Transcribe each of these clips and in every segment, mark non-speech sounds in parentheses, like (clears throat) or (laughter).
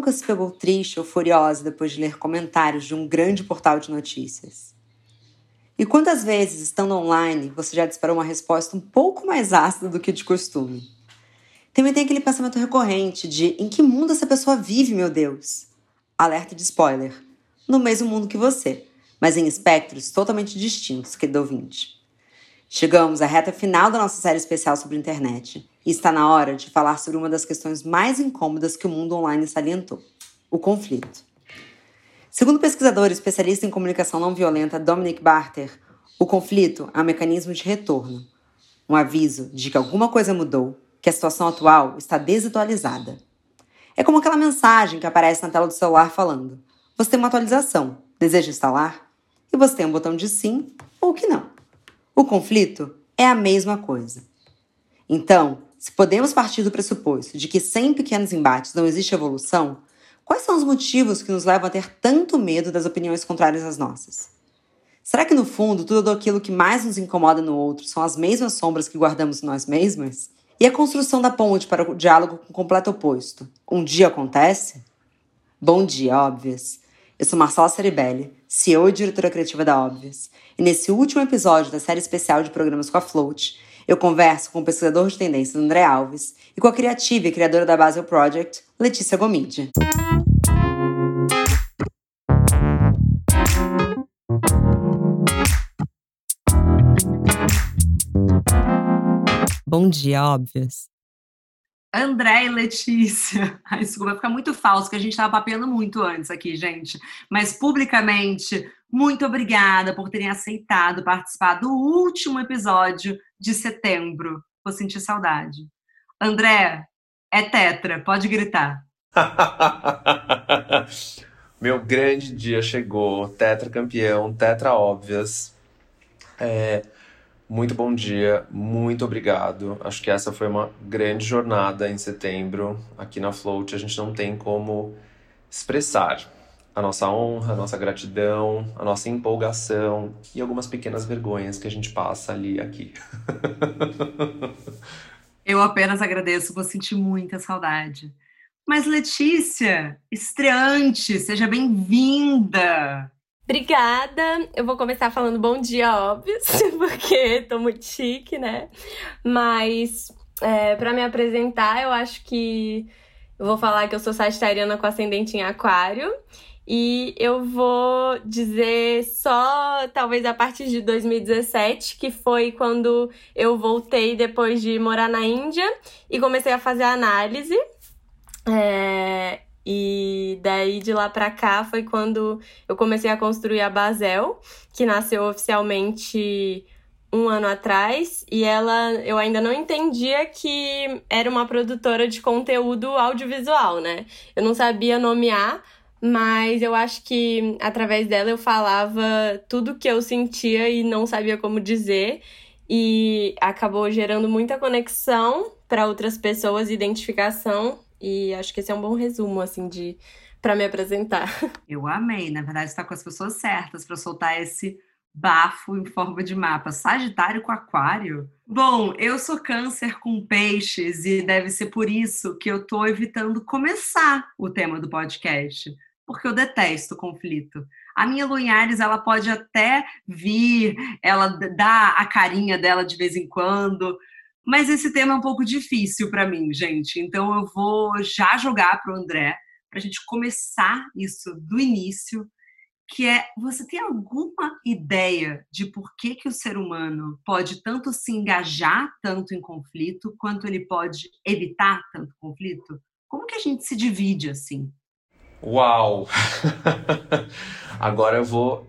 nunca se pegou triste ou furiosa depois de ler comentários de um grande portal de notícias? E quantas vezes, estando online, você já disparou uma resposta um pouco mais ácida do que de costume? Também tem aquele pensamento recorrente de em que mundo essa pessoa vive, meu Deus? Alerta de spoiler. No mesmo mundo que você, mas em espectros totalmente distintos, querido ouvinte. Chegamos à reta final da nossa série especial sobre internet e está na hora de falar sobre uma das questões mais incômodas que o mundo online salientou: o conflito. Segundo o pesquisador especialista em comunicação não violenta Dominic Barter, o conflito é um mecanismo de retorno, um aviso de que alguma coisa mudou, que a situação atual está desatualizada. É como aquela mensagem que aparece na tela do celular falando: você tem uma atualização, deseja instalar? E você tem um botão de sim ou que não. O conflito é a mesma coisa. Então, se podemos partir do pressuposto de que sem pequenos embates não existe evolução, quais são os motivos que nos levam a ter tanto medo das opiniões contrárias às nossas? Será que no fundo tudo aquilo que mais nos incomoda no outro são as mesmas sombras que guardamos nós mesmos? E a construção da ponte para o diálogo com o completo oposto? Um dia acontece? Bom dia, óbvias! Eu sou Marcela Ceribelli, CEO e diretora criativa da Óbvias, e nesse último episódio da série especial de programas com a Float, eu converso com o pesquisador de tendências André Alves e com a criativa e criadora da Basel Project, Letícia Gomide. Bom dia, Óbvias! André e Letícia. (laughs) Ai, desculpa, vai ficar muito falso, que a gente estava papeando muito antes aqui, gente. Mas publicamente, muito obrigada por terem aceitado participar do último episódio de setembro. Vou sentir saudade. André, é tetra, pode gritar. (laughs) Meu grande dia chegou, tetra campeão, tetra óbvias. É, muito bom dia, muito obrigado. Acho que essa foi uma grande jornada em setembro aqui na Float. A gente não tem como expressar a nossa honra, a nossa gratidão, a nossa empolgação e algumas pequenas vergonhas que a gente passa ali aqui. (laughs) Eu apenas agradeço, vou sentir muita saudade. Mas Letícia, estreante, seja bem-vinda. Obrigada! Eu vou começar falando bom dia, óbvio, (laughs) porque tô muito chique, né? Mas, é, para me apresentar, eu acho que eu vou falar que eu sou sagitariana com ascendente em aquário. E eu vou dizer só, talvez a partir de 2017, que foi quando eu voltei depois de morar na Índia e comecei a fazer análise. É, e daí de lá para cá foi quando eu comecei a construir a Basel, que nasceu oficialmente um ano atrás, e ela eu ainda não entendia que era uma produtora de conteúdo audiovisual, né? Eu não sabia nomear, mas eu acho que através dela eu falava tudo que eu sentia e não sabia como dizer, e acabou gerando muita conexão para outras pessoas, identificação e acho que esse é um bom resumo, assim, de para me apresentar. (laughs) Eu amei, na verdade, está com as pessoas certas para soltar esse bafo em forma de mapa. Sagitário com aquário? Bom, eu sou câncer com peixes e deve ser por isso que eu estou evitando começar o tema do podcast, porque eu detesto conflito. A minha Lunhares, ela pode até vir, ela dá a carinha dela de vez em quando, mas esse tema é um pouco difícil para mim, gente. Então eu vou já jogar para o André, para a gente começar isso do início, que é você tem alguma ideia de por que, que o ser humano pode tanto se engajar tanto em conflito, quanto ele pode evitar tanto conflito? Como que a gente se divide assim? Uau! (laughs) Agora eu vou.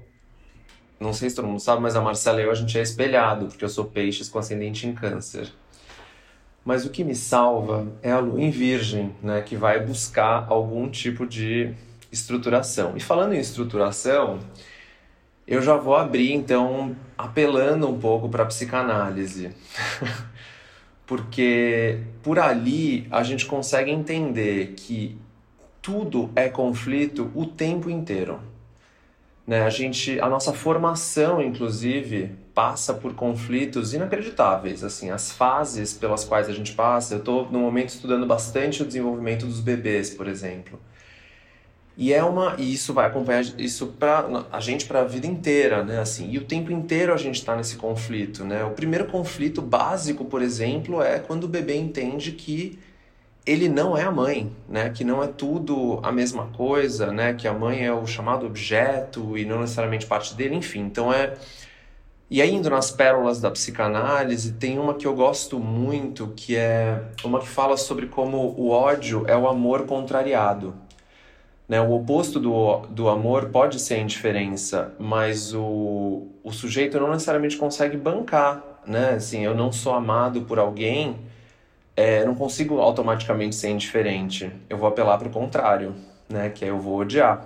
Não sei se todo mundo sabe, mas a Marcela e eu a gente é espelhado, porque eu sou peixes com ascendente em câncer. Mas o que me salva é a lua em virgem, né, que vai buscar algum tipo de estruturação. E falando em estruturação, eu já vou abrir então apelando um pouco para a psicanálise. (laughs) Porque por ali a gente consegue entender que tudo é conflito o tempo inteiro. Né? A gente, a nossa formação, inclusive, passa por conflitos inacreditáveis. Assim, as fases pelas quais a gente passa. Eu estou no momento estudando bastante o desenvolvimento dos bebês, por exemplo. E é uma e isso vai acompanhar isso para a gente para a vida inteira, né? Assim, e o tempo inteiro a gente está nesse conflito, né? O primeiro conflito básico, por exemplo, é quando o bebê entende que ele não é a mãe, né? Que não é tudo a mesma coisa, né? Que a mãe é o chamado objeto e não necessariamente parte dele, enfim. Então é e aí, indo nas pérolas da psicanálise, tem uma que eu gosto muito, que é uma que fala sobre como o ódio é o amor contrariado. Né? O oposto do, do amor pode ser a indiferença, mas o, o sujeito não necessariamente consegue bancar. Né? Assim, eu não sou amado por alguém, é, não consigo automaticamente ser indiferente. Eu vou apelar para o contrário, né? que é eu vou odiar.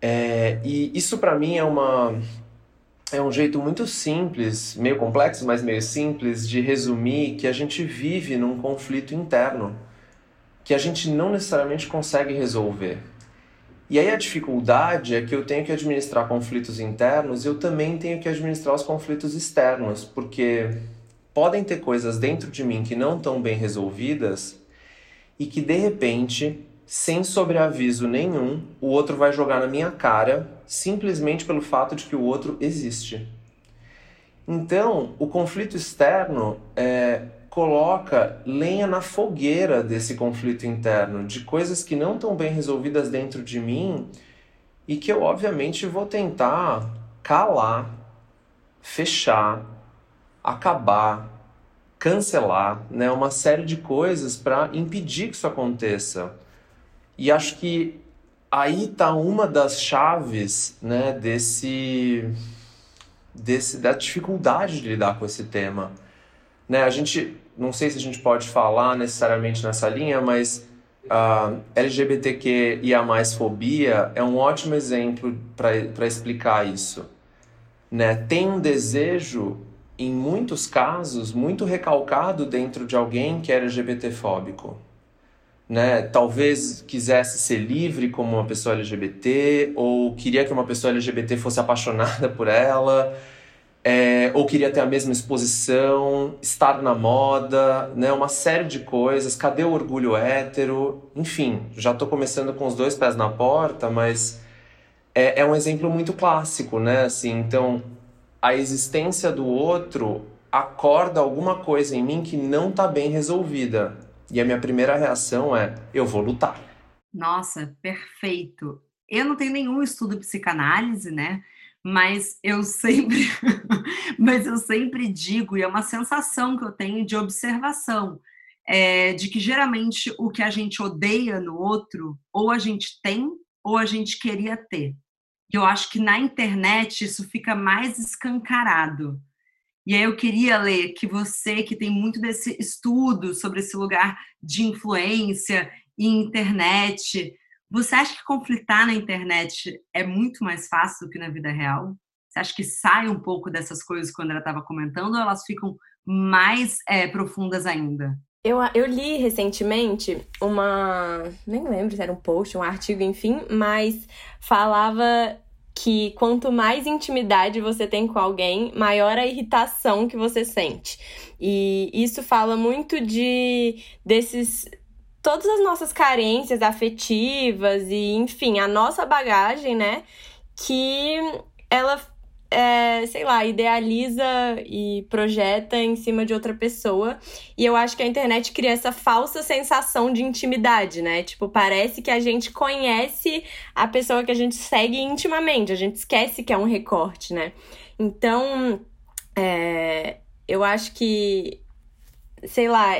É, e isso para mim é uma é um jeito muito simples, meio complexo, mas meio simples, de resumir que a gente vive num conflito interno que a gente não necessariamente consegue resolver. E aí a dificuldade é que eu tenho que administrar conflitos internos e eu também tenho que administrar os conflitos externos, porque podem ter coisas dentro de mim que não estão bem resolvidas e que de repente sem sobreaviso nenhum, o outro vai jogar na minha cara simplesmente pelo fato de que o outro existe. Então, o conflito externo é, coloca lenha na fogueira desse conflito interno, de coisas que não estão bem resolvidas dentro de mim e que eu, obviamente, vou tentar calar, fechar, acabar, cancelar, né? uma série de coisas para impedir que isso aconteça. E acho que aí tá uma das chaves, né, desse, desse da dificuldade de lidar com esse tema. Né, a gente, não sei se a gente pode falar necessariamente nessa linha, mas a uh, LGBTQ e a mais fobia é um ótimo exemplo para explicar isso. Né? Tem um desejo, em muitos casos, muito recalcado dentro de alguém que é LGBT fóbico né? Talvez quisesse ser livre como uma pessoa LGBT, ou queria que uma pessoa LGBT fosse apaixonada por ela, é, ou queria ter a mesma exposição, estar na moda, né? Uma série de coisas. Cadê o orgulho hétero? Enfim, já estou começando com os dois pés na porta, mas é, é um exemplo muito clássico, né? Assim, então, a existência do outro acorda alguma coisa em mim que não está bem resolvida e a minha primeira reação é: eu vou lutar. Nossa, perfeito. Eu não tenho nenhum estudo de psicanálise, né? Mas eu sempre, (laughs) mas eu sempre digo, e é uma sensação que eu tenho de observação, é, de que geralmente o que a gente odeia no outro, ou a gente tem, ou a gente queria ter. E eu acho que na internet isso fica mais escancarado. E aí eu queria ler que você, que tem muito desse estudo sobre esse lugar de influência e internet, você acha que conflitar na internet é muito mais fácil do que na vida real? Você acha que sai um pouco dessas coisas quando ela estava comentando ou elas ficam mais é, profundas ainda? Eu, eu li recentemente uma. Nem lembro se era um post, um artigo, enfim, mas falava que quanto mais intimidade você tem com alguém, maior a irritação que você sente. E isso fala muito de desses todas as nossas carências afetivas e, enfim, a nossa bagagem, né? Que ela é, sei lá, idealiza e projeta em cima de outra pessoa. E eu acho que a internet cria essa falsa sensação de intimidade, né? Tipo, parece que a gente conhece a pessoa que a gente segue intimamente, a gente esquece que é um recorte, né? Então, é, eu acho que, sei lá,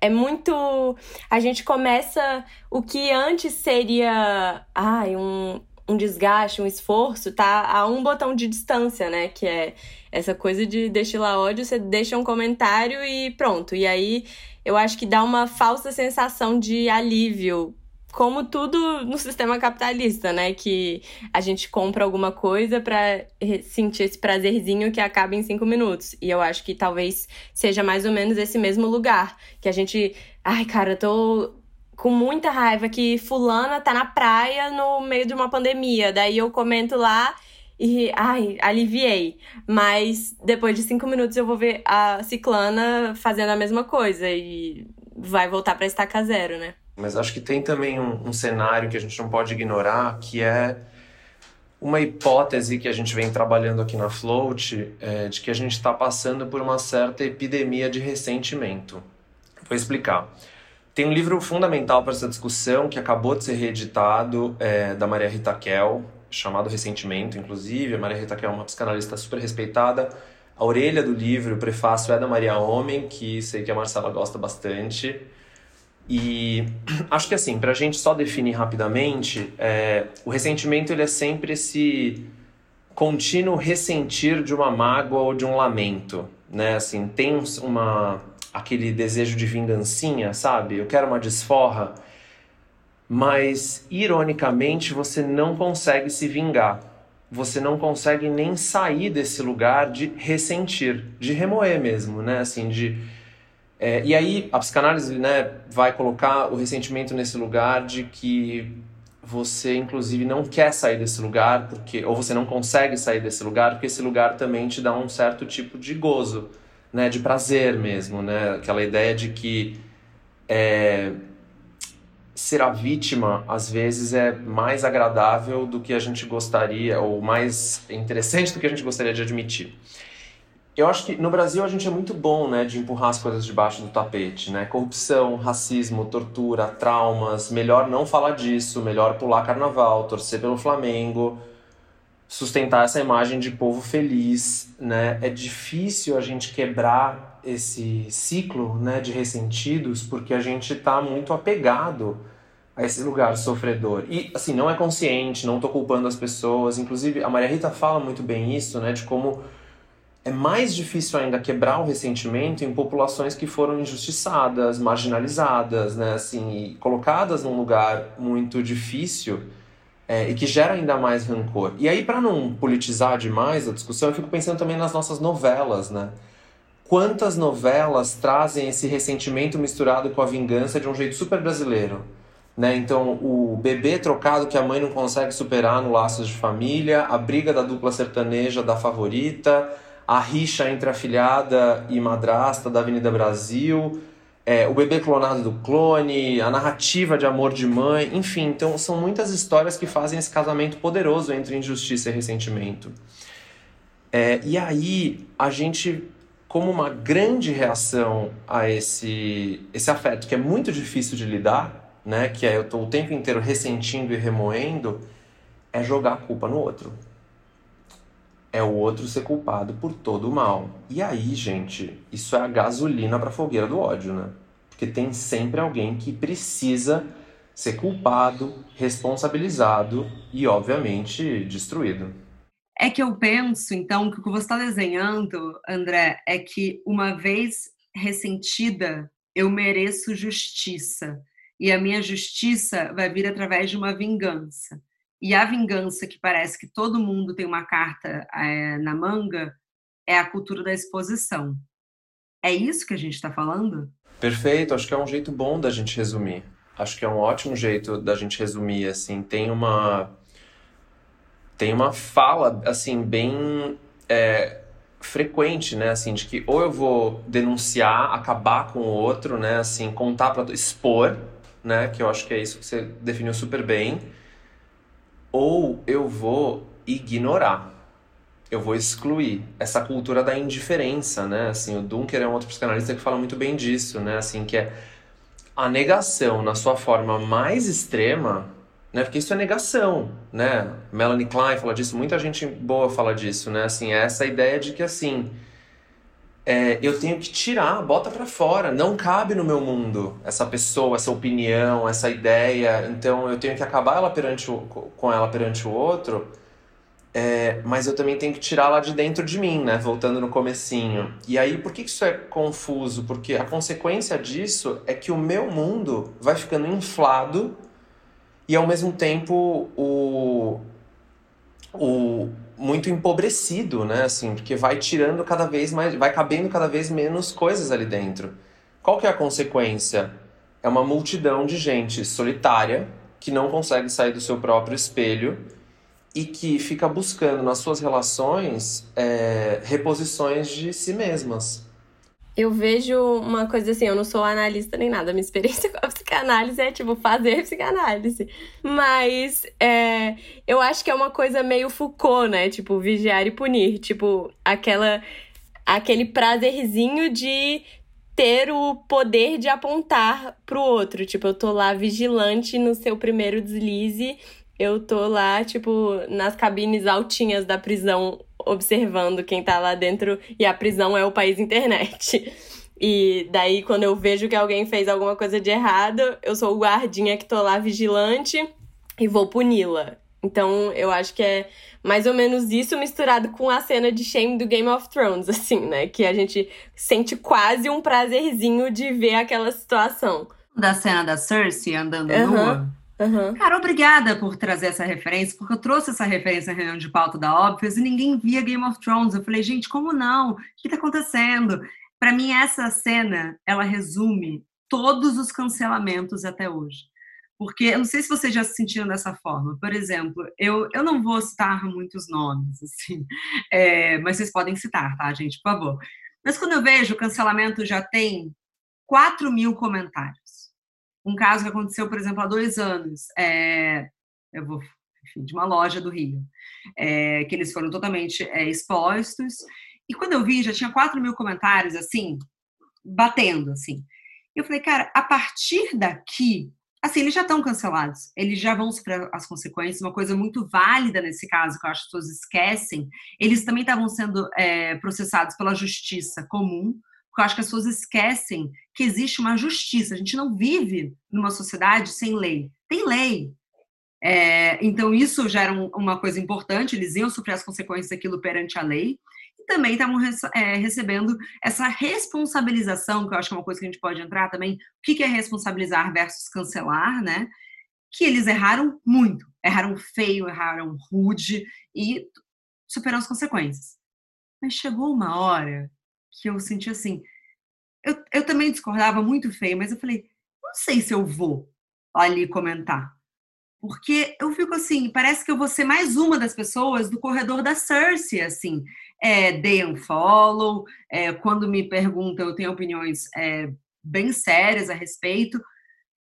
é muito. A gente começa o que antes seria. Ai, um um desgaste, um esforço, tá a um botão de distância, né? Que é essa coisa de destilar ódio, você deixa um comentário e pronto. E aí eu acho que dá uma falsa sensação de alívio. Como tudo no sistema capitalista, né? Que a gente compra alguma coisa para sentir esse prazerzinho que acaba em cinco minutos. E eu acho que talvez seja mais ou menos esse mesmo lugar. Que a gente. Ai, cara, eu tô com muita raiva que fulana tá na praia no meio de uma pandemia. Daí eu comento lá e, ai, aliviei. Mas depois de cinco minutos eu vou ver a ciclana fazendo a mesma coisa e vai voltar pra estaca zero, né? Mas acho que tem também um, um cenário que a gente não pode ignorar, que é uma hipótese que a gente vem trabalhando aqui na Float, é de que a gente está passando por uma certa epidemia de ressentimento. Vou explicar. Tem um livro fundamental para essa discussão que acabou de ser reeditado, é, da Maria Rita Kell, chamado Ressentimento, inclusive. A Maria Rita Kell é uma psicanalista super respeitada. A orelha do livro, o prefácio é da Maria Homem, que sei que a Marcela gosta bastante. E (clears throat) acho que assim, para a gente só definir rapidamente, é, o ressentimento ele é sempre esse contínuo ressentir de uma mágoa ou de um lamento, né? Assim, tem uma aquele desejo de vingancinha, sabe? Eu quero uma desforra, mas ironicamente você não consegue se vingar. Você não consegue nem sair desse lugar de ressentir, de remoer mesmo, né? Assim, de é, e aí a psicanálise né, vai colocar o ressentimento nesse lugar de que você inclusive não quer sair desse lugar porque ou você não consegue sair desse lugar porque esse lugar também te dá um certo tipo de gozo, né, de prazer mesmo, né, aquela ideia de que é, ser a vítima às vezes é mais agradável do que a gente gostaria ou mais interessante do que a gente gostaria de admitir. Eu acho que no Brasil a gente é muito bom, né, de empurrar as coisas debaixo do tapete, né? Corrupção, racismo, tortura, traumas. Melhor não falar disso, melhor pular carnaval, torcer pelo Flamengo, sustentar essa imagem de povo feliz, né? É difícil a gente quebrar esse ciclo, né, de ressentidos, porque a gente está muito apegado a esse lugar sofredor. E assim, não é consciente, não estou culpando as pessoas. Inclusive, a Maria Rita fala muito bem isso, né, de como é mais difícil ainda quebrar o ressentimento em populações que foram injustiçadas, marginalizadas, né, assim, colocadas num lugar muito difícil é, e que gera ainda mais rancor. E aí, para não politizar demais a discussão, eu fico pensando também nas nossas novelas, né? Quantas novelas trazem esse ressentimento misturado com a vingança de um jeito super brasileiro? Né? Então, o bebê trocado que a mãe não consegue superar no Laços de Família, a briga da dupla sertaneja da favorita, a rixa entre afilhada e madrasta da Avenida Brasil, é, o bebê clonado do clone, a narrativa de amor de mãe, enfim, então são muitas histórias que fazem esse casamento poderoso entre injustiça e ressentimento. É, e aí a gente, como uma grande reação a esse, esse afeto que é muito difícil de lidar, né, que é eu estou o tempo inteiro ressentindo e remoendo, é jogar a culpa no outro é o outro ser culpado por todo o mal. E aí, gente, isso é a gasolina para a fogueira do ódio, né? Porque tem sempre alguém que precisa ser culpado, responsabilizado e, obviamente, destruído. É que eu penso, então, que o que você está desenhando, André, é que uma vez ressentida, eu mereço justiça. E a minha justiça vai vir através de uma vingança. E a vingança, que parece que todo mundo tem uma carta é, na manga, é a cultura da exposição. É isso que a gente está falando? Perfeito, acho que é um jeito bom da gente resumir. Acho que é um ótimo jeito da gente resumir, assim, tem uma tem uma fala assim bem é, frequente, né, assim, de que ou eu vou denunciar, acabar com o outro, né, assim, contar para expor, né, que eu acho que é isso que você definiu super bem ou eu vou ignorar. Eu vou excluir essa cultura da indiferença, né? Assim, o Dunker é um outro psicanalista que fala muito bem disso, né? Assim, que é a negação na sua forma mais extrema, né? Porque isso é negação, né? Melanie Klein fala disso, muita gente boa fala disso, né? Assim, é essa ideia de que assim, é, eu tenho que tirar, bota para fora, não cabe no meu mundo essa pessoa, essa opinião, essa ideia, então eu tenho que acabar ela perante o, com ela perante o outro, é, mas eu também tenho que tirar lá de dentro de mim, né? Voltando no comecinho. E aí, por que isso é confuso? Porque a consequência disso é que o meu mundo vai ficando inflado e ao mesmo tempo o, o, muito empobrecido, né? Assim, porque vai tirando cada vez mais, vai cabendo cada vez menos coisas ali dentro. Qual que é a consequência? É uma multidão de gente solitária que não consegue sair do seu próprio espelho e que fica buscando nas suas relações é, reposições de si mesmas. Eu vejo uma coisa assim, eu não sou analista nem nada, minha experiência (laughs) com a psicanálise é, tipo, fazer psicanálise. Mas é, eu acho que é uma coisa meio Foucault, né? Tipo, vigiar e punir. Tipo, aquela, aquele prazerzinho de ter o poder de apontar pro outro. Tipo, eu tô lá vigilante no seu primeiro deslize, eu tô lá, tipo, nas cabines altinhas da prisão observando quem tá lá dentro e a prisão é o país internet. E daí, quando eu vejo que alguém fez alguma coisa de errado, eu sou o guardinha que tô lá vigilante e vou puni-la. Então, eu acho que é mais ou menos isso misturado com a cena de shame do Game of Thrones, (laughs) assim, né? Que a gente sente quase um prazerzinho de ver aquela situação. Da cena da Cersei andando uhum. nua. Uhum. Cara, obrigada por trazer essa referência, porque eu trouxe essa referência na reunião de pauta da Óbvios e ninguém via Game of Thrones. Eu falei, gente, como não? O que está acontecendo? Para mim, essa cena, ela resume todos os cancelamentos até hoje. Porque eu não sei se vocês já se sentiram dessa forma. Por exemplo, eu, eu não vou citar muitos nomes, assim, é, mas vocês podem citar, tá, gente, por favor. Mas quando eu vejo o cancelamento já tem 4 mil comentários um caso que aconteceu, por exemplo, há dois anos. É, eu vou, enfim, de uma loja do Rio, é, que eles foram totalmente é, expostos. E quando eu vi, já tinha 4 mil comentários, assim, batendo, assim. Eu falei, cara, a partir daqui, assim, eles já estão cancelados, eles já vão sofrer as consequências. Uma coisa muito válida nesse caso, que eu acho que as pessoas esquecem, eles também estavam sendo é, processados pela justiça comum, porque eu acho que as pessoas esquecem que existe uma justiça. A gente não vive numa sociedade sem lei. Tem lei. É, então, isso já era um, uma coisa importante, eles iam sofrer as consequências daquilo perante a lei. E também estavam é, recebendo essa responsabilização, que eu acho que é uma coisa que a gente pode entrar também. O que é responsabilizar versus cancelar, né? Que eles erraram muito. Erraram feio, erraram rude e superam as consequências. Mas chegou uma hora que eu senti assim. Eu, eu também discordava muito feio, mas eu falei, não sei se eu vou ali comentar. Porque eu fico assim, parece que eu vou ser mais uma das pessoas do corredor da Cersei, assim. É, dei um follow, é, quando me perguntam, eu tenho opiniões é, bem sérias a respeito.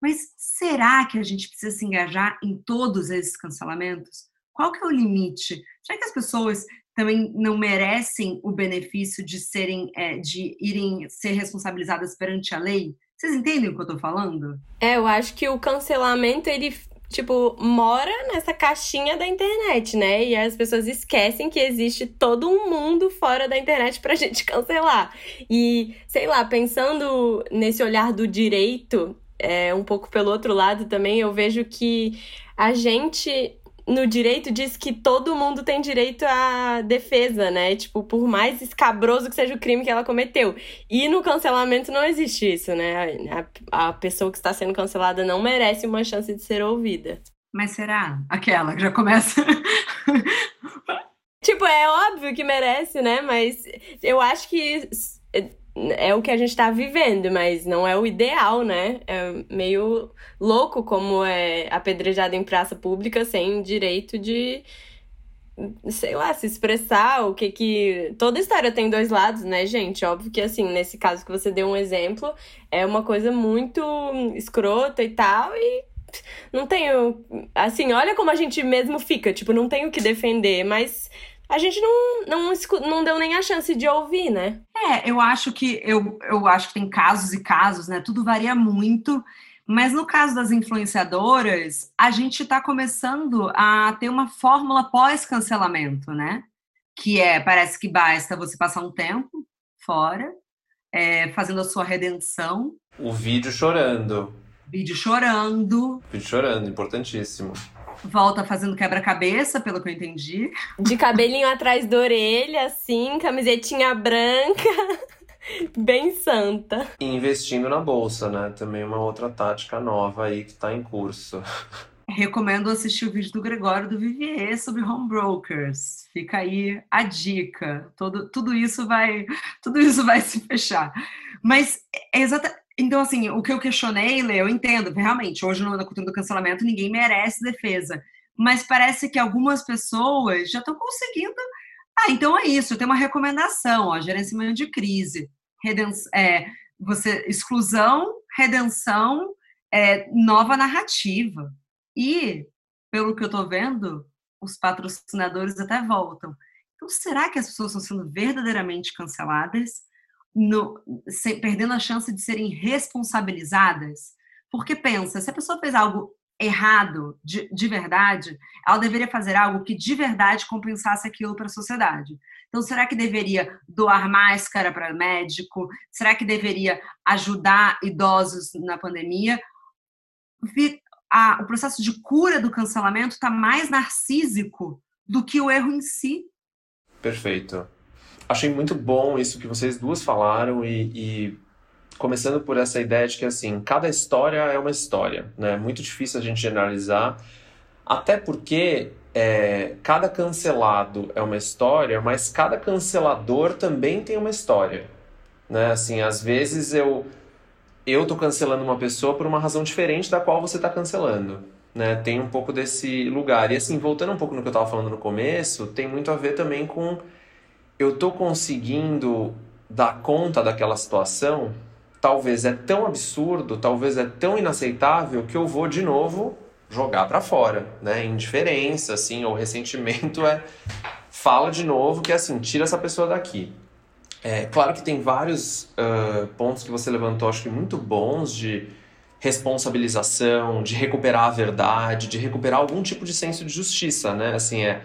Mas será que a gente precisa se engajar em todos esses cancelamentos? Qual que é o limite? Será que as pessoas também não merecem o benefício de serem, é, de irem ser responsabilizadas perante a lei? Vocês entendem o que eu tô falando? É, eu acho que o cancelamento, ele, tipo, mora nessa caixinha da internet, né? E as pessoas esquecem que existe todo um mundo fora da internet pra (laughs) gente cancelar. E, sei lá, pensando nesse olhar do direito, é, um pouco pelo outro lado também, eu vejo que a gente no direito diz que todo mundo tem direito à defesa, né? Tipo, por mais escabroso que seja o crime que ela cometeu. E no cancelamento não existe isso, né? A, a pessoa que está sendo cancelada não merece uma chance de ser ouvida. Mas será? Aquela que já começa. (laughs) tipo, é óbvio que merece, né? Mas eu acho que é o que a gente está vivendo, mas não é o ideal, né? É meio louco como é apedrejado em praça pública sem direito de, sei lá, se expressar, o que que... Toda história tem dois lados, né, gente? Óbvio que, assim, nesse caso que você deu um exemplo, é uma coisa muito escrota e tal, e não tenho... Assim, olha como a gente mesmo fica, tipo, não tenho o que defender, mas a gente não, não, não deu nem a chance de ouvir, né? É, eu acho que eu, eu acho que tem casos e casos, né? Tudo varia muito. Mas no caso das influenciadoras, a gente está começando a ter uma fórmula pós-cancelamento, né? Que é, parece que basta você passar um tempo fora, é, fazendo a sua redenção. O vídeo chorando. Vídeo chorando. Vídeo chorando, importantíssimo volta fazendo quebra-cabeça, pelo que eu entendi. De cabelinho atrás da orelha, assim, camisetinha branca. (laughs) Bem santa. E investindo na bolsa, né? Também uma outra tática nova aí que tá em curso. (laughs) Recomendo assistir o vídeo do Gregório do Vivier sobre home brokers. Fica aí a dica. Todo, tudo isso vai, tudo isso vai se fechar. Mas é exata, então, assim, o que eu questionei, Lê, eu entendo, realmente, hoje na cultura do cancelamento ninguém merece defesa. Mas parece que algumas pessoas já estão conseguindo. Ah, então é isso, tem uma recomendação, ó, gerenciamento de crise. redenção, é, você, exclusão, redenção, é, nova narrativa. E, pelo que eu estou vendo, os patrocinadores até voltam. Então, será que as pessoas estão sendo verdadeiramente canceladas, no, perdendo a chance de serem responsabilizadas? Porque pensa, se a pessoa fez algo errado de, de verdade, ela deveria fazer algo que de verdade compensasse aquilo para a sociedade. Então, será que deveria doar máscara para médico? Será que deveria ajudar idosos na pandemia? A, o processo de cura do cancelamento está mais narcísico do que o erro em si. Perfeito. Achei muito bom isso que vocês duas falaram e, e começando por essa ideia de que assim cada história é uma história, né? É muito difícil a gente generalizar, até porque é, cada cancelado é uma história, mas cada cancelador também tem uma história, né? Assim, às vezes eu eu tô cancelando uma pessoa por uma razão diferente da qual você está cancelando, né? Tem um pouco desse lugar e assim voltando um pouco no que eu estava falando no começo, tem muito a ver também com eu tô conseguindo dar conta daquela situação talvez é tão absurdo, talvez é tão inaceitável que eu vou de novo jogar para fora, né? Indiferença, assim, ou ressentimento é fala de novo que é assim, tira essa pessoa daqui. É claro que tem vários uh, pontos que você levantou, acho que muito bons de responsabilização, de recuperar a verdade, de recuperar algum tipo de senso de justiça, né? Assim, é,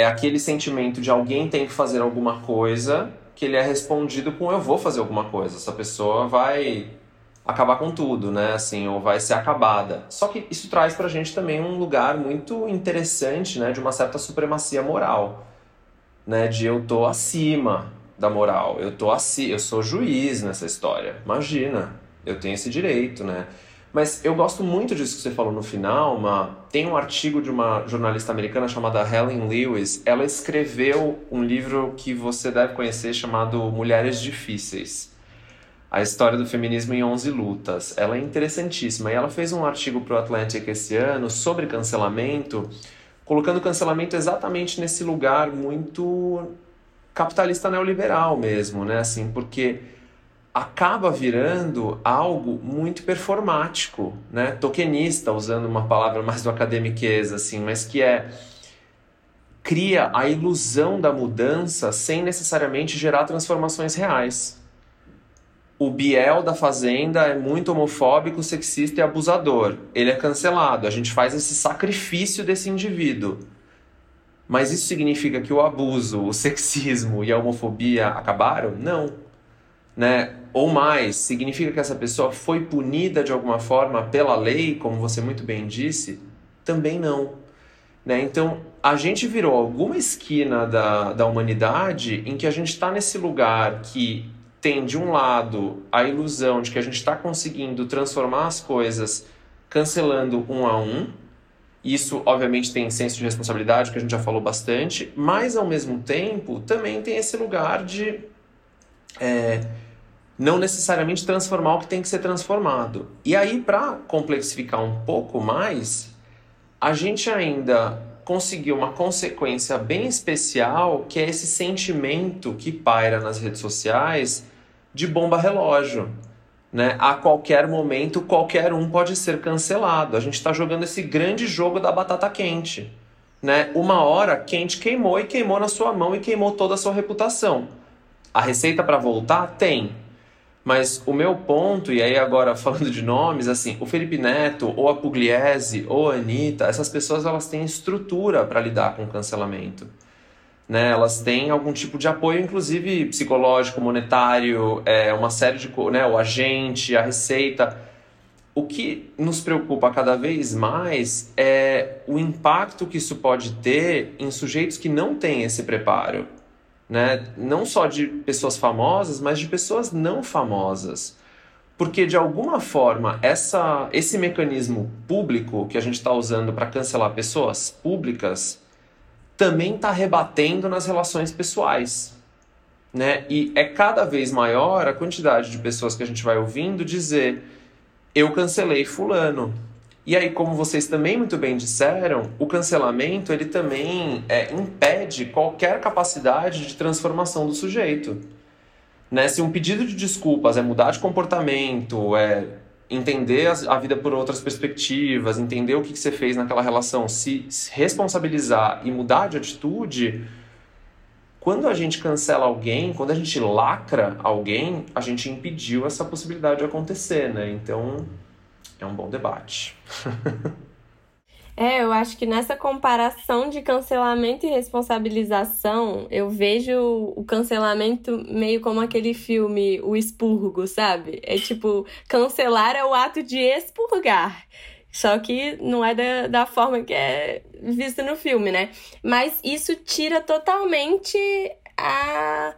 é aquele sentimento de alguém tem que fazer alguma coisa que ele é respondido com eu vou fazer alguma coisa. Essa pessoa vai acabar com tudo, né? Assim, ou vai ser acabada. Só que isso traz pra gente também um lugar muito interessante, né, de uma certa supremacia moral, né, de eu tô acima da moral. Eu tô assim, eu sou juiz nessa história. Imagina, eu tenho esse direito, né? Mas eu gosto muito disso que você falou no final. Uma... Tem um artigo de uma jornalista americana chamada Helen Lewis. Ela escreveu um livro que você deve conhecer chamado Mulheres Difíceis. A história do feminismo em 11 lutas. Ela é interessantíssima. E ela fez um artigo para o Atlantic esse ano sobre cancelamento, colocando cancelamento exatamente nesse lugar muito capitalista neoliberal mesmo, né? Assim, porque acaba virando algo muito performático, né? Tokenista, usando uma palavra mais do academiquez, assim, mas que é cria a ilusão da mudança sem necessariamente gerar transformações reais. O Biel da Fazenda é muito homofóbico, sexista e abusador. Ele é cancelado. A gente faz esse sacrifício desse indivíduo. Mas isso significa que o abuso, o sexismo e a homofobia acabaram? Não. Né? ou mais, significa que essa pessoa foi punida de alguma forma pela lei, como você muito bem disse? Também não. Né? Então, a gente virou alguma esquina da, da humanidade em que a gente está nesse lugar que tem, de um lado, a ilusão de que a gente está conseguindo transformar as coisas cancelando um a um. Isso, obviamente, tem senso de responsabilidade, que a gente já falou bastante, mas, ao mesmo tempo, também tem esse lugar de. É, não necessariamente transformar o que tem que ser transformado. E aí, para complexificar um pouco mais, a gente ainda conseguiu uma consequência bem especial, que é esse sentimento que paira nas redes sociais de bomba relógio. Né? A qualquer momento, qualquer um pode ser cancelado. A gente está jogando esse grande jogo da batata quente. Né? Uma hora, quente queimou e queimou na sua mão e queimou toda a sua reputação. A receita para voltar tem, mas o meu ponto, e aí agora falando de nomes, assim, o Felipe Neto, ou a Pugliese, ou a Anitta, essas pessoas elas têm estrutura para lidar com o cancelamento. Né? Elas têm algum tipo de apoio, inclusive psicológico, monetário, é, uma série de né, o agente, a receita. O que nos preocupa cada vez mais é o impacto que isso pode ter em sujeitos que não têm esse preparo né? não só de pessoas famosas, mas de pessoas não famosas. Porque, de alguma forma, essa, esse mecanismo público que a gente está usando para cancelar pessoas públicas também está rebatendo nas relações pessoais. Né? E é cada vez maior a quantidade de pessoas que a gente vai ouvindo dizer: eu cancelei Fulano, e aí, como vocês também muito bem disseram, o cancelamento ele também é, impede qualquer capacidade de transformação do sujeito. Né? Se um pedido de desculpas é mudar de comportamento, é entender a vida por outras perspectivas, entender o que, você fez naquela relação, se responsabilizar e mudar de atitude, quando a gente cancela alguém, quando a gente lacra alguém, a gente impediu essa possibilidade de acontecer, né? Então, é um bom debate. É, eu acho que nessa comparação de cancelamento e responsabilização, eu vejo o cancelamento meio como aquele filme O Expurgo, sabe? É tipo, cancelar é o ato de expurgar. Só que não é da, da forma que é visto no filme, né? Mas isso tira totalmente a,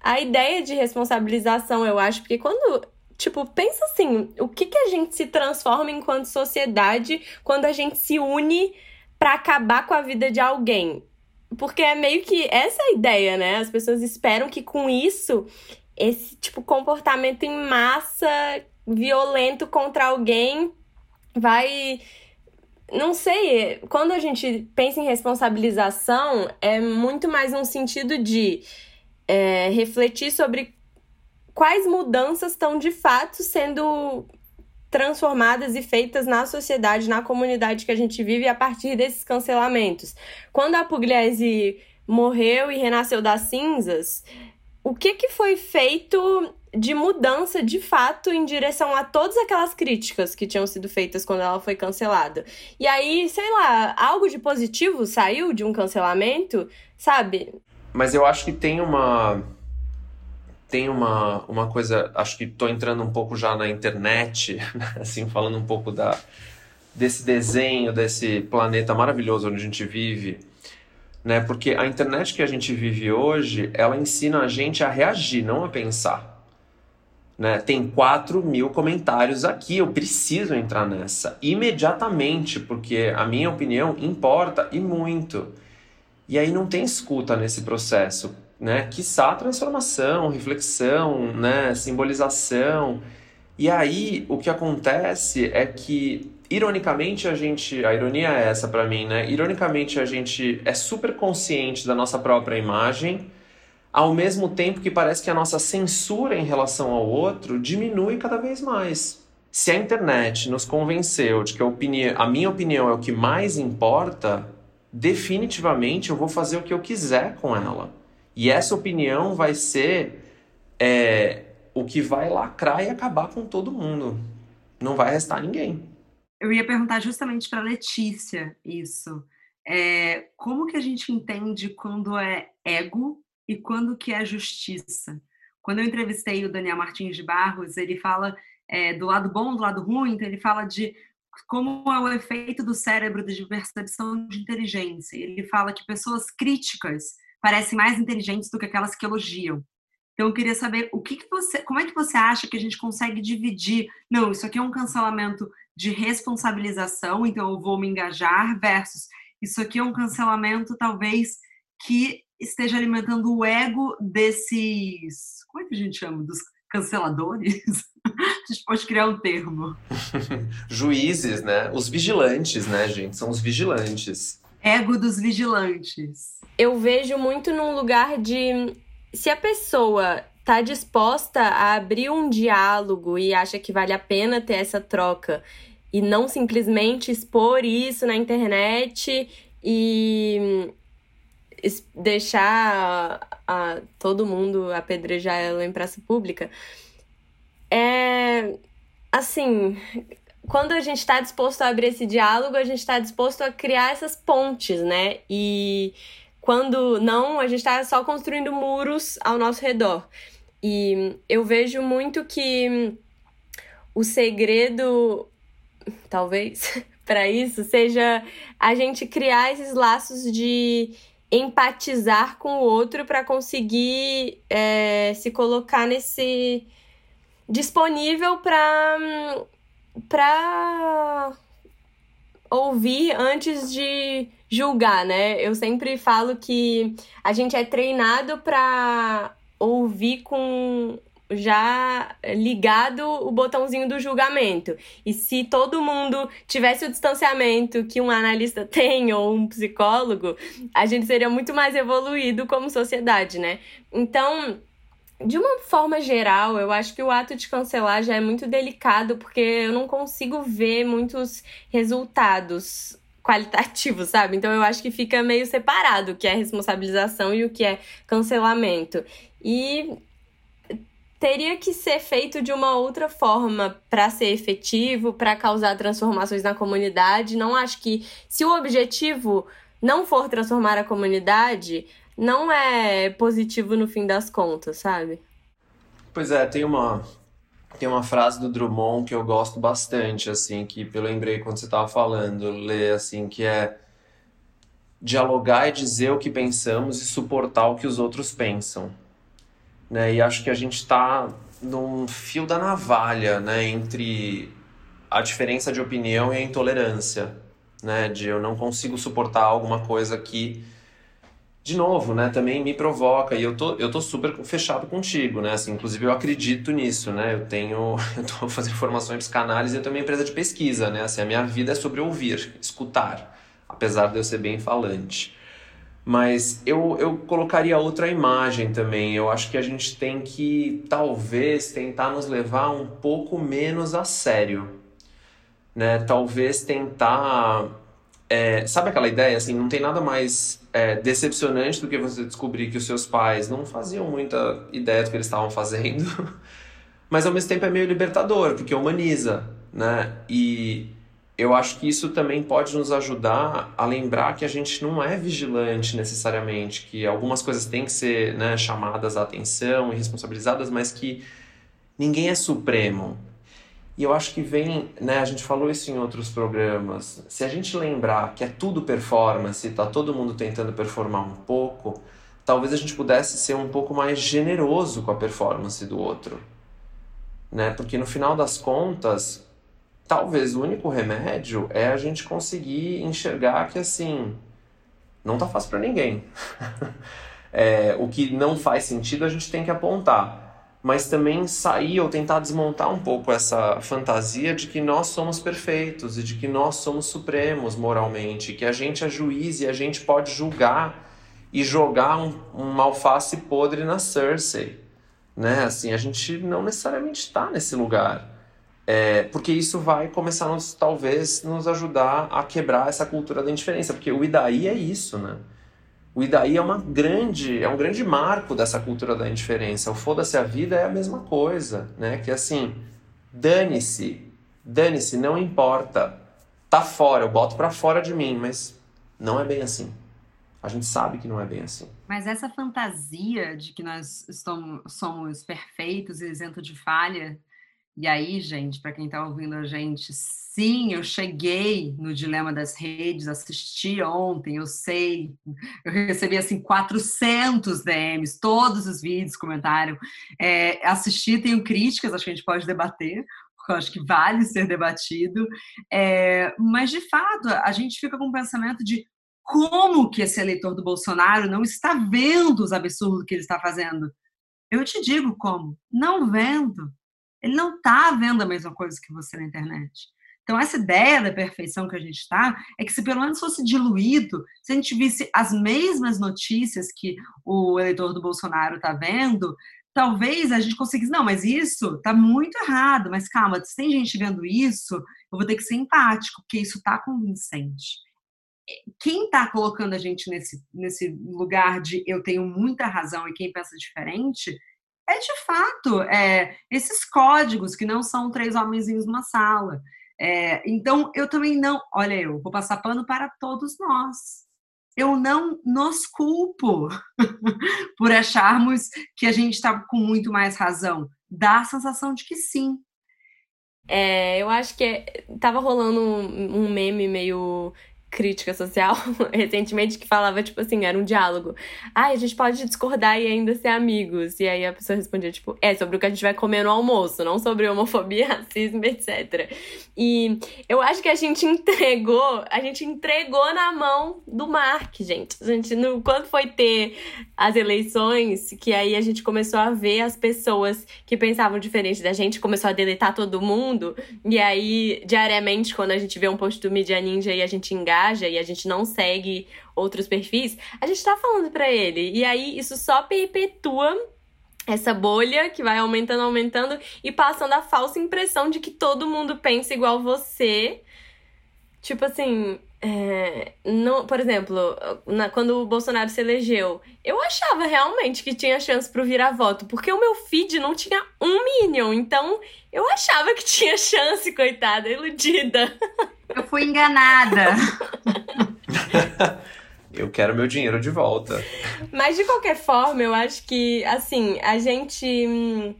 a ideia de responsabilização, eu acho, porque quando Tipo, pensa assim, o que, que a gente se transforma enquanto sociedade quando a gente se une para acabar com a vida de alguém? Porque é meio que essa a ideia, né? As pessoas esperam que com isso, esse tipo comportamento em massa, violento contra alguém, vai não sei, quando a gente pensa em responsabilização, é muito mais um sentido de é, refletir sobre quais mudanças estão de fato sendo transformadas e feitas na sociedade, na comunidade que a gente vive a partir desses cancelamentos. Quando a Pugliese morreu e renasceu das cinzas, o que, que foi feito de mudança de fato em direção a todas aquelas críticas que tinham sido feitas quando ela foi cancelada? E aí, sei lá, algo de positivo saiu de um cancelamento, sabe? Mas eu acho que tem uma tem uma, uma coisa, acho que estou entrando um pouco já na internet, (laughs) assim, falando um pouco da, desse desenho, desse planeta maravilhoso onde a gente vive, né? Porque a internet que a gente vive hoje, ela ensina a gente a reagir, não a pensar. Né? Tem 4 mil comentários aqui, eu preciso entrar nessa imediatamente, porque a minha opinião importa e muito. E aí não tem escuta nesse processo né? Quiçá transformação, reflexão, né? Simbolização. E aí o que acontece é que ironicamente a gente, a ironia é essa para mim, né? Ironicamente a gente é super consciente da nossa própria imagem, ao mesmo tempo que parece que a nossa censura em relação ao outro diminui cada vez mais. Se a internet nos convenceu de que a, a minha opinião é o que mais importa, definitivamente eu vou fazer o que eu quiser com ela. E essa opinião vai ser é, o que vai lacrar e acabar com todo mundo. Não vai restar ninguém. Eu ia perguntar justamente para Letícia isso. É, como que a gente entende quando é ego e quando que é justiça? Quando eu entrevistei o Daniel Martins de Barros, ele fala é, do lado bom, do lado ruim, então ele fala de como é o efeito do cérebro de percepção de inteligência. Ele fala que pessoas críticas parecem mais inteligentes do que aquelas que elogiam. Então eu queria saber o que, que você, como é que você acha que a gente consegue dividir? Não, isso aqui é um cancelamento de responsabilização, então eu vou me engajar versus isso aqui é um cancelamento talvez que esteja alimentando o ego desses, como é que a gente chama, dos canceladores? (laughs) a gente pode criar um termo. (laughs) Juízes, né? Os vigilantes, né, gente? São os vigilantes. Ego dos vigilantes. Eu vejo muito num lugar de se a pessoa tá disposta a abrir um diálogo e acha que vale a pena ter essa troca e não simplesmente expor isso na internet e deixar a, a, todo mundo apedrejar ela em praça pública. É assim, quando a gente está disposto a abrir esse diálogo, a gente está disposto a criar essas pontes, né? E quando não, a gente está só construindo muros ao nosso redor. E eu vejo muito que o segredo, talvez, (laughs) para isso seja a gente criar esses laços de empatizar com o outro para conseguir é, se colocar nesse disponível para para ouvir antes de julgar, né? Eu sempre falo que a gente é treinado para ouvir com já ligado o botãozinho do julgamento. E se todo mundo tivesse o distanciamento que um analista (laughs) tem ou um psicólogo, a gente seria muito mais evoluído como sociedade, né? Então, de uma forma geral, eu acho que o ato de cancelar já é muito delicado, porque eu não consigo ver muitos resultados qualitativos, sabe? Então eu acho que fica meio separado o que é responsabilização e o que é cancelamento. E teria que ser feito de uma outra forma para ser efetivo, para causar transformações na comunidade. Não acho que se o objetivo não for transformar a comunidade, não é positivo no fim das contas, sabe? Pois é, tem uma tem uma frase do Drummond que eu gosto bastante, assim, que eu lembrei quando você estava falando, ler assim, que é dialogar e dizer o que pensamos e suportar o que os outros pensam, né? E acho que a gente está num fio da navalha, né, entre a diferença de opinião e a intolerância, né, de eu não consigo suportar alguma coisa que de novo, né, também me provoca e eu tô, eu tô super fechado contigo, né, assim, inclusive eu acredito nisso, né, eu tenho, (laughs) eu tô fazendo formação em psicanálise e eu tenho uma empresa de pesquisa, né, assim, a minha vida é sobre ouvir, escutar, apesar de eu ser bem falante. Mas eu, eu colocaria outra imagem também, eu acho que a gente tem que, talvez, tentar nos levar um pouco menos a sério, né, talvez tentar é, sabe aquela ideia, assim, não tem nada mais é, decepcionante do que você descobrir que os seus pais não faziam muita ideia do que eles estavam fazendo, (laughs) mas ao mesmo tempo é meio libertador, porque humaniza, né? E eu acho que isso também pode nos ajudar a lembrar que a gente não é vigilante necessariamente, que algumas coisas têm que ser né, chamadas à atenção e responsabilizadas, mas que ninguém é supremo, e eu acho que vem, né, a gente falou isso em outros programas, se a gente lembrar que é tudo performance, tá todo mundo tentando performar um pouco, talvez a gente pudesse ser um pouco mais generoso com a performance do outro. Né? Porque no final das contas, talvez o único remédio é a gente conseguir enxergar que assim, não tá fácil para ninguém. (laughs) é, o que não faz sentido a gente tem que apontar mas também sair ou tentar desmontar um pouco essa fantasia de que nós somos perfeitos e de que nós somos supremos moralmente, que a gente é juiz e a gente pode julgar e jogar um, uma alface podre na Cersei, né? Assim, a gente não necessariamente está nesse lugar. É, porque isso vai começar a nos, talvez nos ajudar a quebrar essa cultura da indiferença, porque o Idaí é isso, né? O Idaí é uma grande, é um grande marco dessa cultura da indiferença. O foda-se a vida é a mesma coisa, né? Que assim, dane-se, dane-se, não importa. Tá fora, eu boto para fora de mim, mas não é bem assim. A gente sabe que não é bem assim. Mas essa fantasia de que nós estamos, somos perfeitos e isentos de falha, e aí, gente, para quem está ouvindo a gente, sim, eu cheguei no Dilema das Redes, assisti ontem, eu sei, eu recebi assim 400 DMs, todos os vídeos comentaram. É, assisti, tenho críticas, acho que a gente pode debater, porque eu acho que vale ser debatido. É, mas, de fato, a gente fica com o pensamento de como que esse eleitor do Bolsonaro não está vendo os absurdos que ele está fazendo. Eu te digo como, não vendo ele não está vendo a mesma coisa que você na internet. Então, essa ideia da perfeição que a gente está é que se pelo menos fosse diluído, se a gente visse as mesmas notícias que o eleitor do Bolsonaro está vendo, talvez a gente conseguisse, não, mas isso está muito errado, mas calma, se tem gente vendo isso, eu vou ter que ser empático, porque isso está convincente. Quem está colocando a gente nesse, nesse lugar de eu tenho muita razão e quem pensa diferente é de fato é, esses códigos que não são três homenzinhos numa sala. É, então, eu também não. Olha, eu vou passar pano para todos nós. Eu não nos culpo (laughs) por acharmos que a gente está com muito mais razão. Dá a sensação de que sim. É, eu acho que é, tava rolando um, um meme meio crítica social (laughs) recentemente que falava, tipo assim, era um diálogo. Ah, a gente pode discordar e ainda ser amigos. E aí a pessoa respondia, tipo, é sobre o que a gente vai comer no almoço, não sobre homofobia, (laughs) racismo, etc. E eu acho que a gente entregou, a gente entregou na mão do Mark, gente. A gente, no, quando foi ter as eleições, que aí a gente começou a ver as pessoas que pensavam diferente da gente, começou a deletar todo mundo. E aí, diariamente, quando a gente vê um post do Media Ninja e a gente engaja, engaja e a gente não segue outros perfis, a gente tá falando para ele. E aí isso só perpetua essa bolha que vai aumentando, aumentando e passando a falsa impressão de que todo mundo pensa igual você. Tipo assim, é, não, por exemplo, na, quando o Bolsonaro se elegeu, eu achava realmente que tinha chance pro virar-voto, porque o meu feed não tinha um Minion, então eu achava que tinha chance, coitada, iludida. (laughs) Eu fui enganada. (laughs) eu quero meu dinheiro de volta. Mas de qualquer forma, eu acho que, assim, a gente. Hum,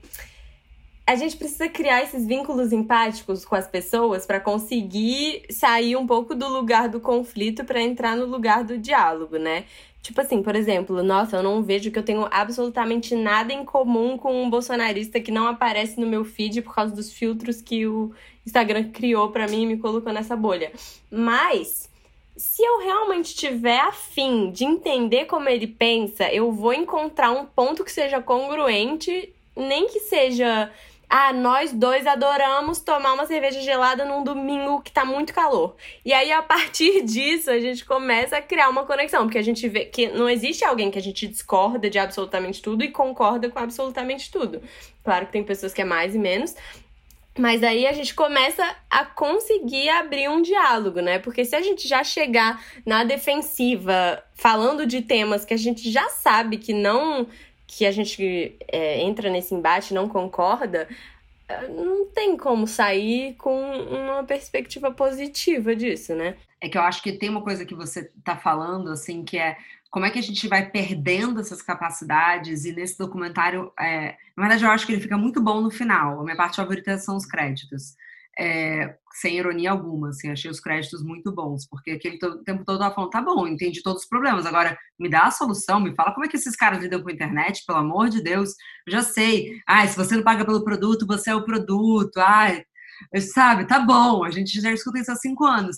a gente precisa criar esses vínculos empáticos com as pessoas para conseguir sair um pouco do lugar do conflito para entrar no lugar do diálogo, né? Tipo assim, por exemplo, nossa, eu não vejo que eu tenho absolutamente nada em comum com um bolsonarista que não aparece no meu feed por causa dos filtros que o Instagram criou para mim e me colocou nessa bolha. Mas se eu realmente tiver afim de entender como ele pensa, eu vou encontrar um ponto que seja congruente, nem que seja ah, nós dois adoramos tomar uma cerveja gelada num domingo que tá muito calor. E aí, a partir (laughs) disso, a gente começa a criar uma conexão, porque a gente vê que não existe alguém que a gente discorda de absolutamente tudo e concorda com absolutamente tudo. Claro que tem pessoas que é mais e menos, mas aí a gente começa a conseguir abrir um diálogo, né? Porque se a gente já chegar na defensiva, falando de temas que a gente já sabe que não que a gente é, entra nesse embate não concorda, é, não tem como sair com uma perspectiva positiva disso, né? É que eu acho que tem uma coisa que você está falando, assim, que é como é que a gente vai perdendo essas capacidades, e nesse documentário, é, na verdade, eu acho que ele fica muito bom no final. A minha parte favorita são os créditos é, sem ironia alguma, assim, achei os créditos muito bons, porque aquele tempo todo ela falando, tá bom, entendi todos os problemas, agora me dá a solução, me fala como é que esses caras lidam com a internet, pelo amor de Deus, eu já sei, ah, se você não paga pelo produto, você é o produto, ai, sabe, tá bom, a gente já escuta isso há cinco anos,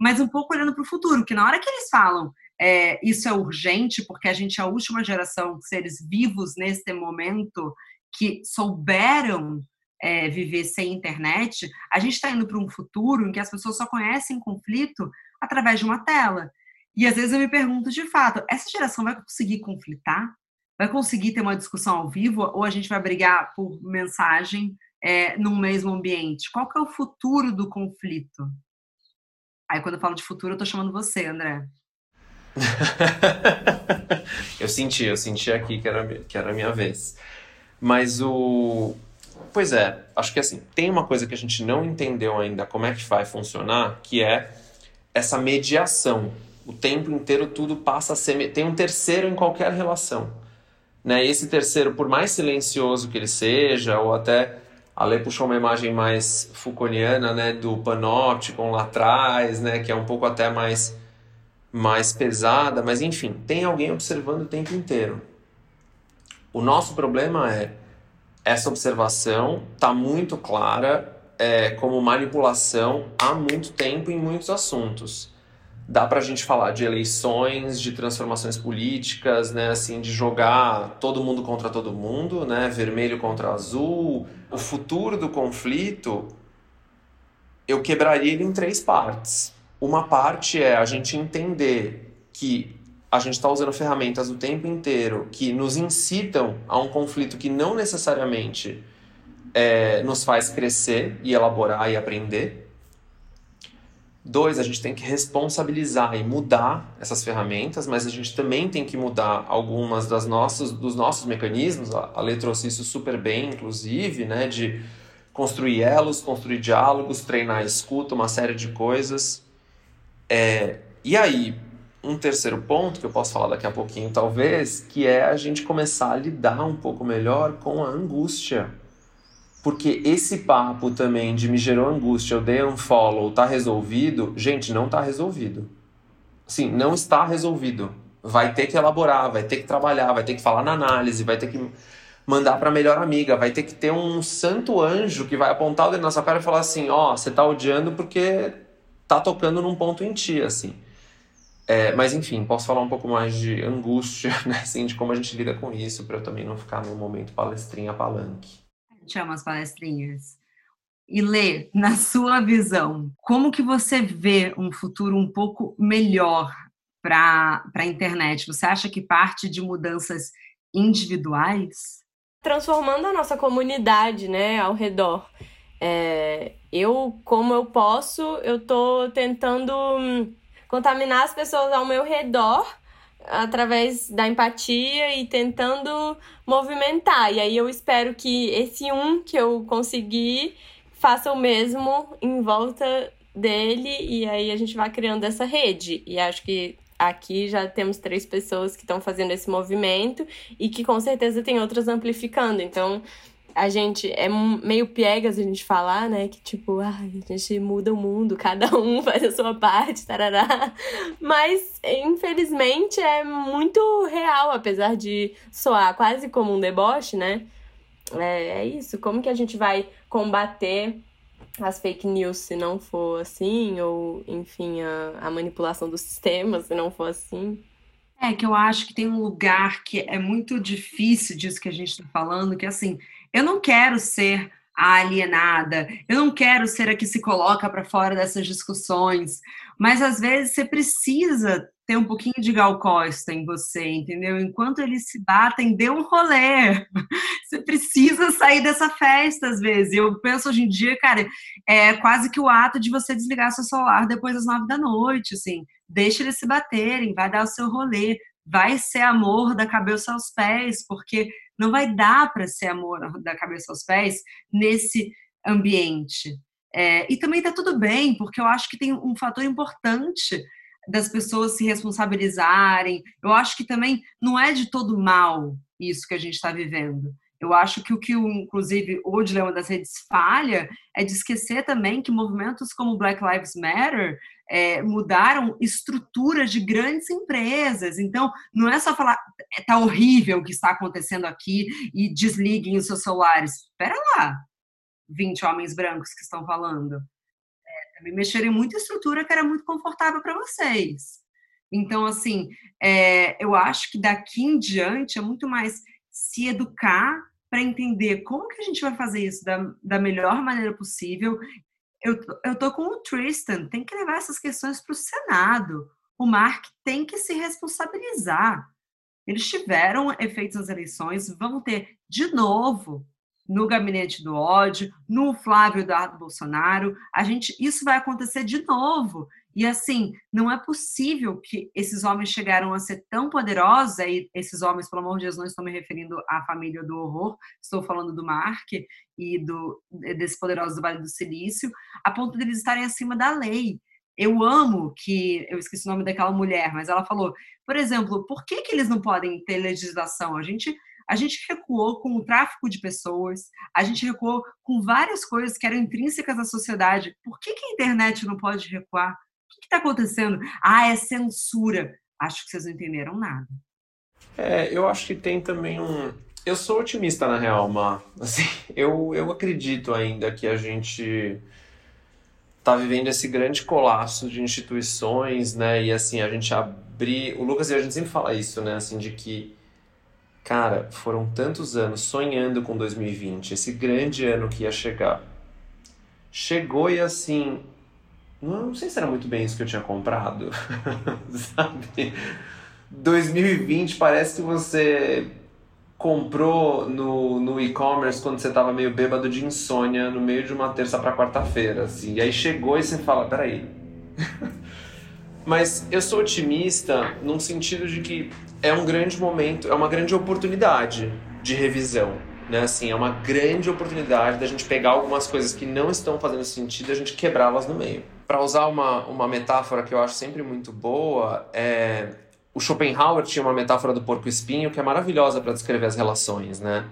mas um pouco olhando para o futuro, que na hora que eles falam, é, isso é urgente, porque a gente é a última geração de seres vivos nesse momento que souberam é, viver sem internet, a gente está indo para um futuro em que as pessoas só conhecem conflito através de uma tela. E às vezes eu me pergunto, de fato, essa geração vai conseguir conflitar? Vai conseguir ter uma discussão ao vivo? Ou a gente vai brigar por mensagem é, no mesmo ambiente? Qual que é o futuro do conflito? Aí quando eu falo de futuro, eu tô chamando você, André. (laughs) eu senti, eu senti aqui que era, que era a minha vez. Mas o, Pois é, acho que assim, tem uma coisa que a gente não entendeu ainda como é que vai funcionar, que é essa mediação. O tempo inteiro tudo passa a ser. Tem um terceiro em qualquer relação. Né? Esse terceiro, por mais silencioso que ele seja, ou até a Lê puxou uma imagem mais Foucaultiana, né, do panóptico lá atrás, né, que é um pouco até mais mais pesada, mas enfim, tem alguém observando o tempo inteiro. O nosso problema é essa observação está muito clara é, como manipulação há muito tempo em muitos assuntos. Dá para a gente falar de eleições, de transformações políticas, né, assim, de jogar todo mundo contra todo mundo, né, vermelho contra azul. O futuro do conflito, eu quebraria ele em três partes. Uma parte é a gente entender que a gente está usando ferramentas o tempo inteiro que nos incitam a um conflito que não necessariamente é, nos faz crescer e elaborar e aprender. Dois, a gente tem que responsabilizar e mudar essas ferramentas, mas a gente também tem que mudar algumas das nossas, dos nossos mecanismos. A Lê trouxe isso super bem, inclusive, né, de construir elos, construir diálogos, treinar a escuta, uma série de coisas. É, e aí, um terceiro ponto, que eu posso falar daqui a pouquinho, talvez, que é a gente começar a lidar um pouco melhor com a angústia. Porque esse papo também de me gerou angústia, eu dei um follow, tá resolvido? Gente, não tá resolvido. Sim, não está resolvido. Vai ter que elaborar, vai ter que trabalhar, vai ter que falar na análise, vai ter que mandar para melhor amiga, vai ter que ter um santo anjo que vai apontar o dedo na sua cara e falar assim: ó, oh, você tá odiando porque tá tocando num ponto em ti, assim. É, mas enfim, posso falar um pouco mais de angústia, (laughs) né, assim, de como a gente lida com isso, para eu também não ficar no momento palestrinha palanque. Chama as palestrinhas. E Lê, na sua visão, como que você vê um futuro um pouco melhor para a internet? Você acha que parte de mudanças individuais? transformando a nossa comunidade, né, ao redor. É, eu, como eu posso, eu tô tentando hum, contaminar as pessoas ao meu redor através da empatia e tentando movimentar. E aí eu espero que esse um que eu consegui faça o mesmo em volta dele e aí a gente vai criando essa rede. E acho que aqui já temos três pessoas que estão fazendo esse movimento e que com certeza tem outras amplificando. Então, a gente é meio piegas a gente falar, né? Que tipo, ah, a gente muda o mundo, cada um (laughs) faz a sua parte, tarará. Mas, infelizmente, é muito real, apesar de soar quase como um deboche, né? É, é isso. Como que a gente vai combater as fake news se não for assim? Ou, enfim, a, a manipulação do sistema se não for assim? É que eu acho que tem um lugar que é muito difícil disso que a gente está falando, que é assim, eu não quero ser a alienada, eu não quero ser a que se coloca para fora dessas discussões, mas às vezes você precisa ter um pouquinho de Gal Costa em você, entendeu? Enquanto eles se batem, dê um rolê. (laughs) Você precisa sair dessa festa às vezes. Eu penso hoje em dia, cara, é quase que o ato de você desligar seu celular depois das nove da noite, assim. Deixa eles se baterem, vai dar o seu rolê, vai ser amor da cabeça aos pés, porque não vai dar para ser amor da cabeça aos pés nesse ambiente. É, e também está tudo bem, porque eu acho que tem um fator importante das pessoas se responsabilizarem. Eu acho que também não é de todo mal isso que a gente está vivendo. Eu acho que o que, inclusive, o Dilema das Redes falha é de esquecer também que movimentos como Black Lives Matter é, mudaram estruturas de grandes empresas. Então, não é só falar, tá horrível o que está acontecendo aqui e desliguem os seus celulares. Espera lá, 20 homens brancos que estão falando. É, também mexeram em muita estrutura que era muito confortável para vocês. Então, assim, é, eu acho que daqui em diante é muito mais se educar para entender como que a gente vai fazer isso da, da melhor maneira possível eu, eu tô com o Tristan, tem que levar essas questões para o Senado. O Mark tem que se responsabilizar. Eles tiveram efeitos nas eleições, vão ter de novo no gabinete do ódio, no Flávio Eduardo Bolsonaro. A gente, isso vai acontecer de novo. E assim, não é possível que esses homens chegaram a ser tão poderosos, aí esses homens, pelo amor de Deus, não estou me referindo à família do horror, estou falando do Mark e do desse poderoso do Vale do Silício, a ponto de eles estarem acima da lei. Eu amo que, eu esqueci o nome daquela mulher, mas ela falou, por exemplo, por que, que eles não podem ter legislação? A gente a gente recuou com o tráfico de pessoas, a gente recuou com várias coisas que eram intrínsecas à sociedade. Por que, que a internet não pode recuar? Que está acontecendo? Ah, é censura. Acho que vocês não entenderam nada. É, eu acho que tem também um. Eu sou otimista, na real, Má. Assim, (laughs) eu, eu acredito ainda que a gente está vivendo esse grande colapso de instituições, né? E assim, a gente abrir. O Lucas e a gente sempre fala isso, né? Assim, de que, cara, foram tantos anos sonhando com 2020, esse grande ano que ia chegar. Chegou e assim, não, sei se era muito bem isso que eu tinha comprado, (laughs) sabe? 2020 parece que você comprou no, no e-commerce quando você tava meio bêbado de insônia no meio de uma terça para quarta-feira, assim. E aí chegou e você fala, peraí. (laughs) Mas eu sou otimista num sentido de que é um grande momento, é uma grande oportunidade de revisão. Né? Assim, é uma grande oportunidade da gente pegar algumas coisas que não estão fazendo sentido e a gente quebrá-las no meio para usar uma, uma metáfora que eu acho sempre muito boa, é, o Schopenhauer tinha uma metáfora do porco-espinho que é maravilhosa para descrever as relações, né?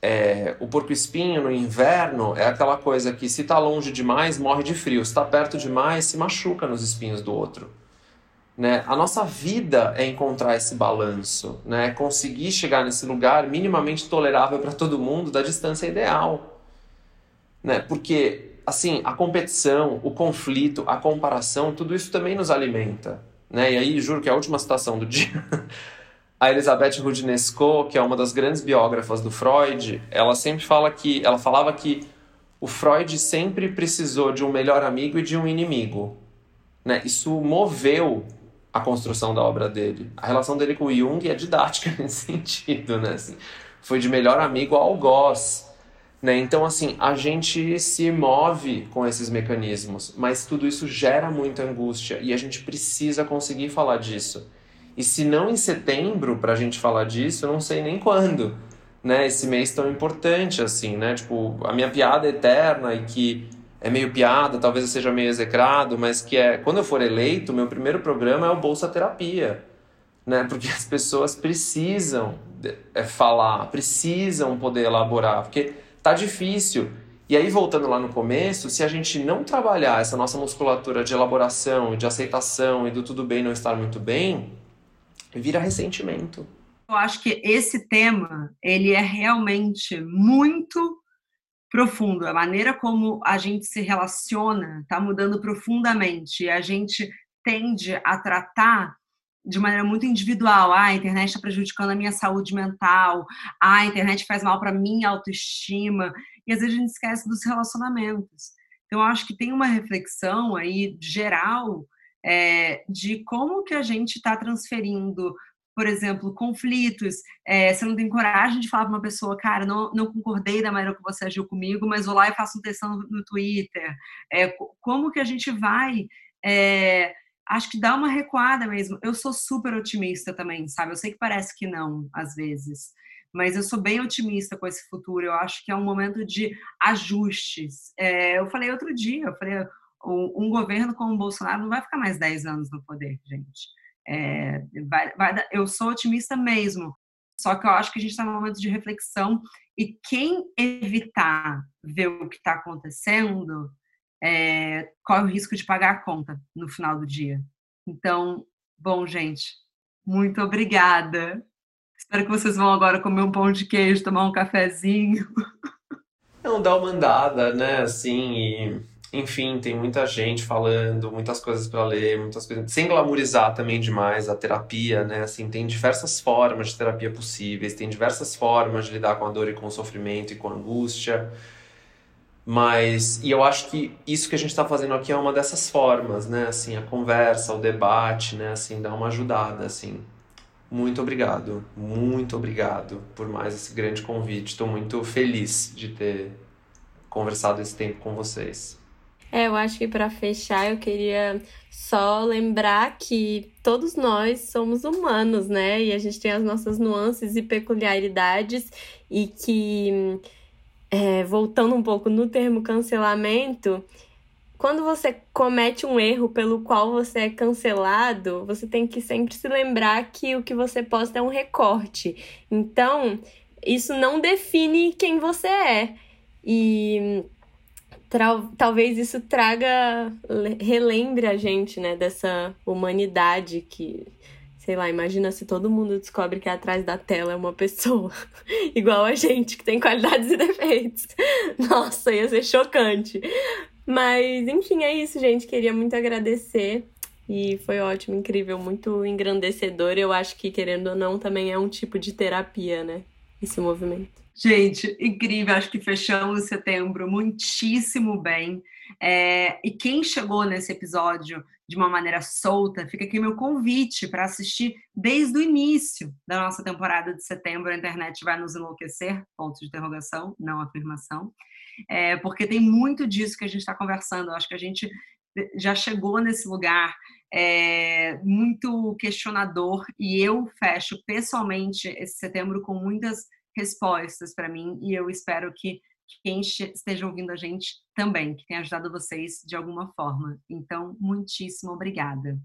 É, o porco-espinho no inverno é aquela coisa que se está longe demais morre de frio, se está perto demais se machuca nos espinhos do outro. Né? A nossa vida é encontrar esse balanço, né? conseguir chegar nesse lugar minimamente tolerável para todo mundo da distância ideal. Né? Porque assim, a competição, o conflito, a comparação, tudo isso também nos alimenta. Né? E aí, juro que a última citação do dia, (laughs) a Elizabeth Rudinesco, que é uma das grandes biógrafas do Freud, ela sempre fala que, ela falava que o Freud sempre precisou de um melhor amigo e de um inimigo. Né? Isso moveu a construção da obra dele. A relação dele com o Jung é didática (laughs) nesse sentido, né? Assim, foi de melhor amigo a algoz. Né? Então, assim, a gente se move com esses mecanismos, mas tudo isso gera muita angústia e a gente precisa conseguir falar disso. E se não em setembro para a gente falar disso, eu não sei nem quando, né? Esse mês tão importante assim, né? Tipo, a minha piada eterna e que é meio piada, talvez eu seja meio execrado, mas que é quando eu for eleito, meu primeiro programa é o Bolsa Terapia, né? Porque as pessoas precisam é, falar, precisam poder elaborar, porque tá difícil. E aí, voltando lá no começo, se a gente não trabalhar essa nossa musculatura de elaboração, de aceitação e do tudo bem não estar muito bem, vira ressentimento. Eu acho que esse tema, ele é realmente muito profundo. A maneira como a gente se relaciona está mudando profundamente. E a gente tende a tratar de maneira muito individual. Ah, a internet está prejudicando a minha saúde mental. Ah, a internet faz mal para minha autoestima. E às vezes a gente esquece dos relacionamentos. Então, acho que tem uma reflexão aí geral é, de como que a gente está transferindo, por exemplo, conflitos. É, você não tem coragem de falar para uma pessoa, cara, não, não concordei da maneira que você agiu comigo, mas vou lá e faço um textão no Twitter. É, como que a gente vai é, acho que dá uma recuada mesmo. Eu sou super otimista também, sabe? Eu sei que parece que não, às vezes, mas eu sou bem otimista com esse futuro. Eu acho que é um momento de ajustes. É, eu falei outro dia, eu falei, um, governo como o Bolsonaro não vai ficar mais 10 anos no poder, gente. É, vai, vai, eu sou otimista mesmo. Só que eu acho que a gente está num momento de reflexão e quem evitar ver o que está acontecendo é, corre o risco de pagar a conta no final do dia. Então, bom, gente, muito obrigada. Espero que vocês vão agora comer um pão de queijo, tomar um cafezinho. Não, dá uma andada, né? Assim, e, enfim, tem muita gente falando, muitas coisas para ler, muitas coisas. Sem glamourizar também demais a terapia, né? Assim, tem diversas formas de terapia possíveis, tem diversas formas de lidar com a dor e com o sofrimento e com a angústia. Mas, e eu acho que isso que a gente está fazendo aqui é uma dessas formas, né? Assim, a conversa, o debate, né? Assim, dá uma ajudada, assim. Muito obrigado, muito obrigado por mais esse grande convite. Estou muito feliz de ter conversado esse tempo com vocês. É, eu acho que para fechar eu queria só lembrar que todos nós somos humanos, né? E a gente tem as nossas nuances e peculiaridades e que é, voltando um pouco no termo cancelamento, quando você comete um erro pelo qual você é cancelado, você tem que sempre se lembrar que o que você posta é um recorte. Então, isso não define quem você é. E talvez isso traga, relembre a gente, né, dessa humanidade que sei lá, imagina se todo mundo descobre que atrás da tela é uma pessoa (laughs) igual a gente, que tem qualidades e defeitos. (laughs) Nossa, ia ser chocante. Mas, enfim, é isso, gente. Queria muito agradecer. E foi ótimo, incrível, muito engrandecedor. Eu acho que, querendo ou não, também é um tipo de terapia, né? Esse movimento. Gente, incrível. Acho que fechamos setembro muitíssimo bem. É, e quem chegou nesse episódio de uma maneira solta, fica aqui meu convite para assistir desde o início da nossa temporada de setembro. A internet vai nos enlouquecer? Ponto de interrogação, não afirmação. É, porque tem muito disso que a gente está conversando. Eu acho que a gente já chegou nesse lugar é, muito questionador e eu fecho pessoalmente esse setembro com muitas respostas para mim e eu espero que quem esteja ouvindo a gente também, que tenha ajudado vocês de alguma forma. Então, muitíssimo obrigada.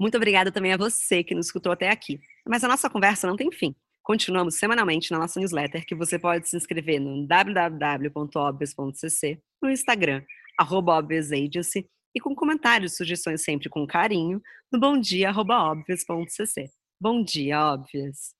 Muito obrigada também a você que nos escutou até aqui. Mas a nossa conversa não tem fim. Continuamos semanalmente na nossa newsletter, que você pode se inscrever no www.obvious.cc, no Instagram, arroba e com comentários e sugestões sempre com carinho no bomdia.obvious.cc. Bom dia, óbvias!